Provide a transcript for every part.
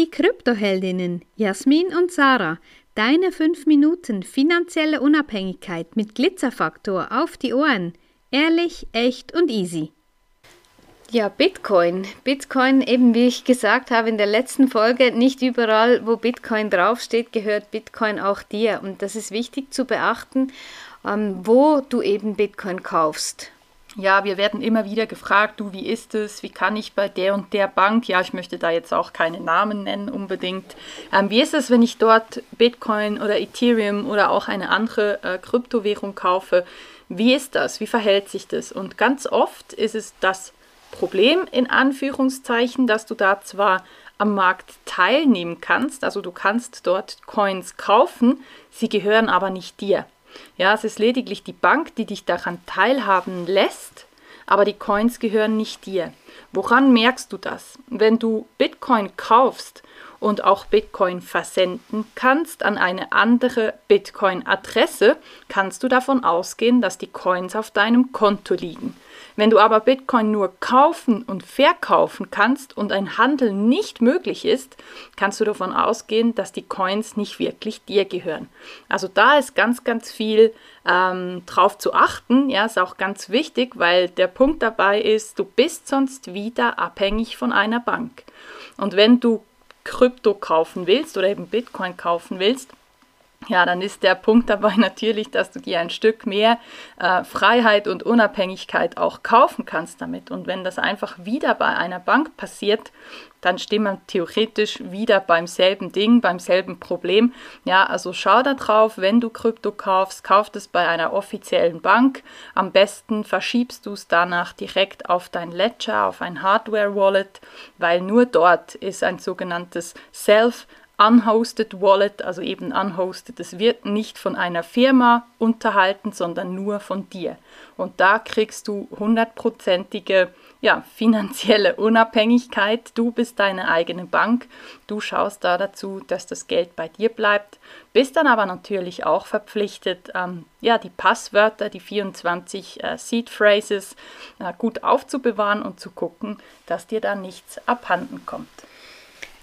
die Kryptoheldinnen Jasmin und Sarah. Deine 5 Minuten finanzielle Unabhängigkeit mit Glitzerfaktor auf die Ohren. Ehrlich, echt und easy. Ja, Bitcoin. Bitcoin, eben wie ich gesagt habe in der letzten Folge, nicht überall, wo Bitcoin draufsteht, gehört Bitcoin auch dir. Und das ist wichtig zu beachten, ähm, wo du eben Bitcoin kaufst. Ja, wir werden immer wieder gefragt, du, wie ist es? Wie kann ich bei der und der Bank? Ja, ich möchte da jetzt auch keine Namen nennen unbedingt. Ähm, wie ist es, wenn ich dort Bitcoin oder Ethereum oder auch eine andere äh, Kryptowährung kaufe? Wie ist das? Wie verhält sich das? Und ganz oft ist es das Problem in Anführungszeichen, dass du da zwar am Markt teilnehmen kannst, also du kannst dort Coins kaufen, sie gehören aber nicht dir. Ja, es ist lediglich die Bank, die dich daran teilhaben lässt, aber die Coins gehören nicht dir. Woran merkst du das? Wenn du Bitcoin kaufst und auch Bitcoin versenden kannst an eine andere Bitcoin-Adresse, kannst du davon ausgehen, dass die Coins auf deinem Konto liegen. Wenn du aber Bitcoin nur kaufen und verkaufen kannst und ein Handel nicht möglich ist, kannst du davon ausgehen, dass die Coins nicht wirklich dir gehören. Also da ist ganz, ganz viel ähm, drauf zu achten. Ja, ist auch ganz wichtig, weil der Punkt dabei ist, du bist sonst wieder abhängig von einer Bank. Und wenn du Krypto kaufen willst oder eben Bitcoin kaufen willst, ja, dann ist der Punkt dabei natürlich, dass du dir ein Stück mehr äh, Freiheit und Unabhängigkeit auch kaufen kannst damit. Und wenn das einfach wieder bei einer Bank passiert, dann steht man theoretisch wieder beim selben Ding, beim selben Problem. Ja, also schau da drauf, wenn du Krypto kaufst, kauf es bei einer offiziellen Bank. Am besten verschiebst du es danach direkt auf dein Ledger, auf ein Hardware-Wallet, weil nur dort ist ein sogenanntes Self- Unhosted Wallet, also eben unhosted, das wird nicht von einer Firma unterhalten, sondern nur von dir. Und da kriegst du hundertprozentige ja, finanzielle Unabhängigkeit. Du bist deine eigene Bank. Du schaust da dazu, dass das Geld bei dir bleibt. Bist dann aber natürlich auch verpflichtet, ähm, ja, die Passwörter, die 24 äh, Seed Phrases äh, gut aufzubewahren und zu gucken, dass dir da nichts abhanden kommt.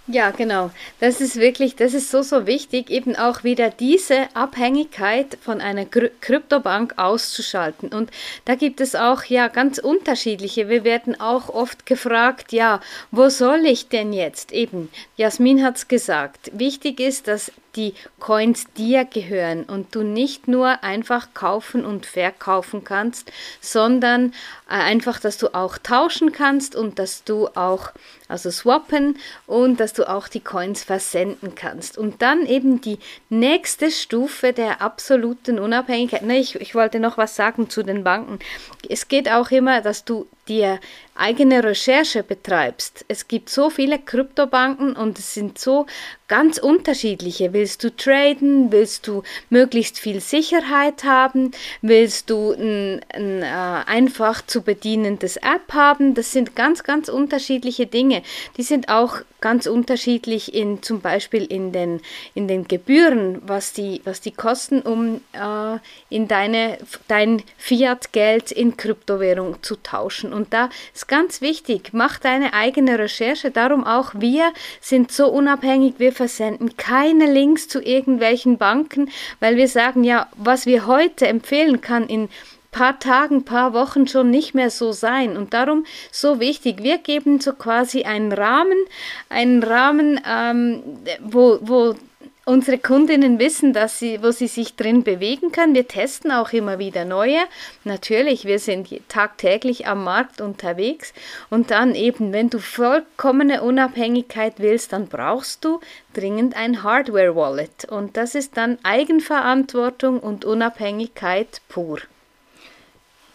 Ja, genau. Das ist wirklich, das ist so, so wichtig, eben auch wieder diese Abhängigkeit von einer Kryptobank auszuschalten. Und da gibt es auch ja ganz unterschiedliche. Wir werden auch oft gefragt, ja, wo soll ich denn jetzt? Eben, Jasmin hat es gesagt. Wichtig ist, dass die Coins dir gehören und du nicht nur einfach kaufen und verkaufen kannst, sondern äh, einfach, dass du auch tauschen kannst und dass du auch, also swappen und dass du auch die Coins versenden kannst. Und dann eben die nächste Stufe der absoluten Unabhängigkeit. Ne, ich, ich wollte noch was sagen zu den Banken. Es geht auch immer, dass du dir eigene Recherche betreibst. Es gibt so viele Kryptobanken und es sind so ganz unterschiedliche. Willst du traden? Willst du möglichst viel Sicherheit haben? Willst du ein, ein äh, einfach zu bedienendes App haben? Das sind ganz, ganz unterschiedliche Dinge. Die sind auch ganz unterschiedlich in zum Beispiel in den, in den Gebühren, was die, was die kosten, um äh, in deine, dein Fiat-Geld in Kryptowährung zu tauschen. Und da ist ganz wichtig, mach deine eigene Recherche. Darum auch wir sind so unabhängig, wir versenden keine Links zu irgendwelchen Banken, weil wir sagen, ja, was wir heute empfehlen kann in paar Tagen, paar Wochen schon nicht mehr so sein. Und darum so wichtig, wir geben so quasi einen Rahmen, einen Rahmen, ähm, wo, wo unsere Kundinnen wissen, dass sie, wo sie sich drin bewegen können. Wir testen auch immer wieder neue. Natürlich, wir sind tagtäglich am Markt unterwegs. Und dann eben, wenn du vollkommene Unabhängigkeit willst, dann brauchst du dringend ein Hardware-Wallet. Und das ist dann Eigenverantwortung und Unabhängigkeit pur.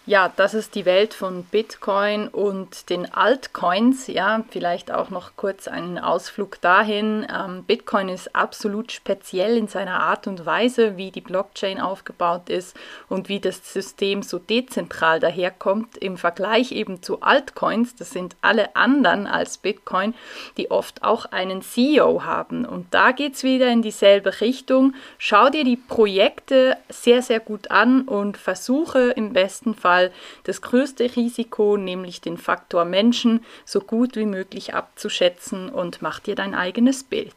Ja, das ist die Welt von Bitcoin und den Altcoins. Ja, vielleicht auch noch kurz einen Ausflug dahin. Ähm, Bitcoin ist absolut speziell in seiner Art und Weise, wie die Blockchain aufgebaut ist und wie das System so dezentral daherkommt im Vergleich eben zu Altcoins. Das sind alle anderen als Bitcoin, die oft auch einen CEO haben. Und da geht es wieder in dieselbe Richtung. Schau dir die Projekte sehr, sehr gut an und versuche im besten Fall Fall das größte Risiko, nämlich den Faktor Menschen, so gut wie möglich abzuschätzen und mach dir dein eigenes Bild.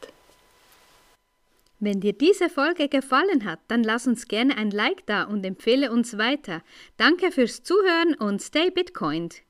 Wenn dir diese Folge gefallen hat, dann lass uns gerne ein Like da und empfehle uns weiter. Danke fürs Zuhören und stay Bitcoined.